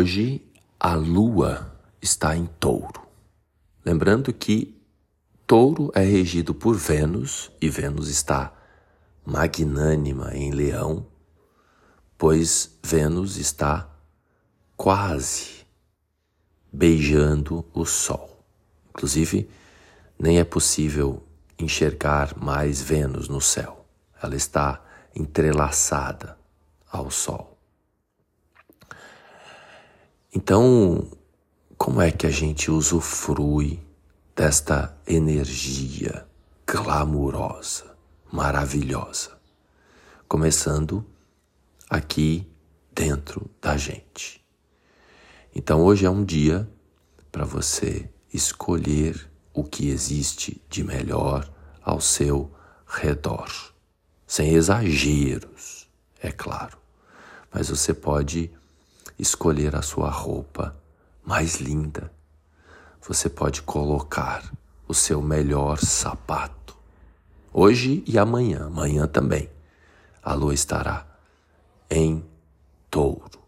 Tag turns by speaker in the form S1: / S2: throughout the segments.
S1: Hoje a lua está em touro. Lembrando que touro é regido por Vênus e Vênus está magnânima em leão, pois Vênus está quase beijando o sol. Inclusive, nem é possível enxergar mais Vênus no céu. Ela está entrelaçada ao sol. Então, como é que a gente usufrui desta energia glamurosa, maravilhosa? Começando aqui dentro da gente. Então, hoje é um dia para você escolher o que existe de melhor ao seu redor, sem exageros, é claro, mas você pode escolher a sua roupa mais linda. Você pode colocar o seu melhor sapato. Hoje e amanhã, amanhã também. A lua estará em touro.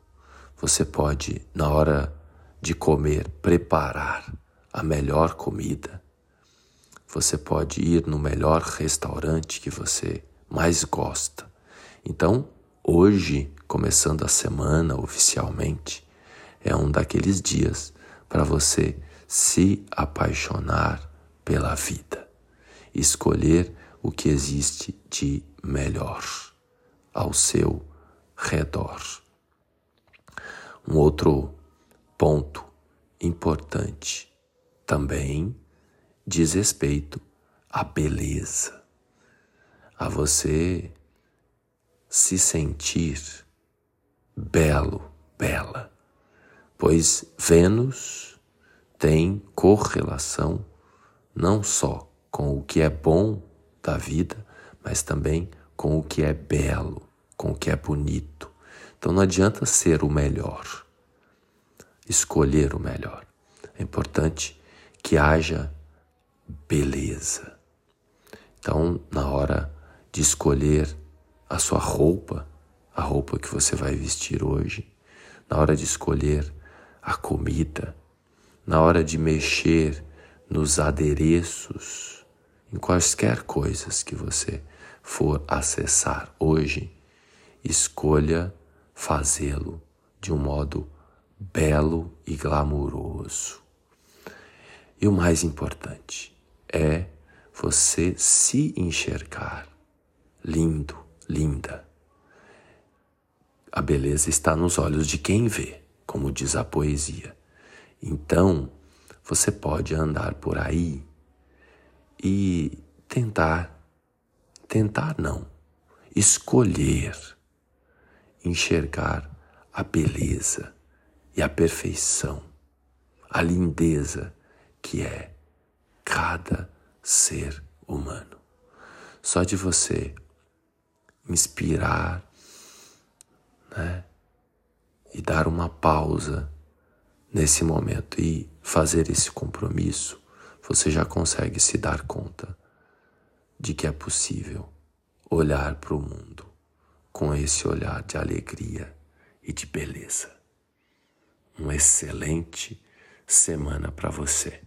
S1: Você pode, na hora de comer, preparar a melhor comida. Você pode ir no melhor restaurante que você mais gosta. Então, Hoje, começando a semana oficialmente, é um daqueles dias para você se apaixonar pela vida, escolher o que existe de melhor ao seu redor. Um outro ponto importante também diz respeito à beleza, a você se sentir belo, bela, pois Vênus tem correlação não só com o que é bom da vida, mas também com o que é belo, com o que é bonito. Então não adianta ser o melhor, escolher o melhor. É importante que haja beleza. Então, na hora de escolher a sua roupa, a roupa que você vai vestir hoje, na hora de escolher a comida, na hora de mexer nos adereços, em quaisquer coisas que você for acessar hoje, escolha fazê-lo de um modo belo e glamuroso. E o mais importante é você se enxergar lindo, linda. A beleza está nos olhos de quem vê, como diz a poesia. Então, você pode andar por aí e tentar, tentar não, escolher enxergar a beleza e a perfeição, a lindeza que é cada ser humano. Só de você inspirar, né? E dar uma pausa nesse momento e fazer esse compromisso, você já consegue se dar conta de que é possível olhar para o mundo com esse olhar de alegria e de beleza. Uma excelente semana para você.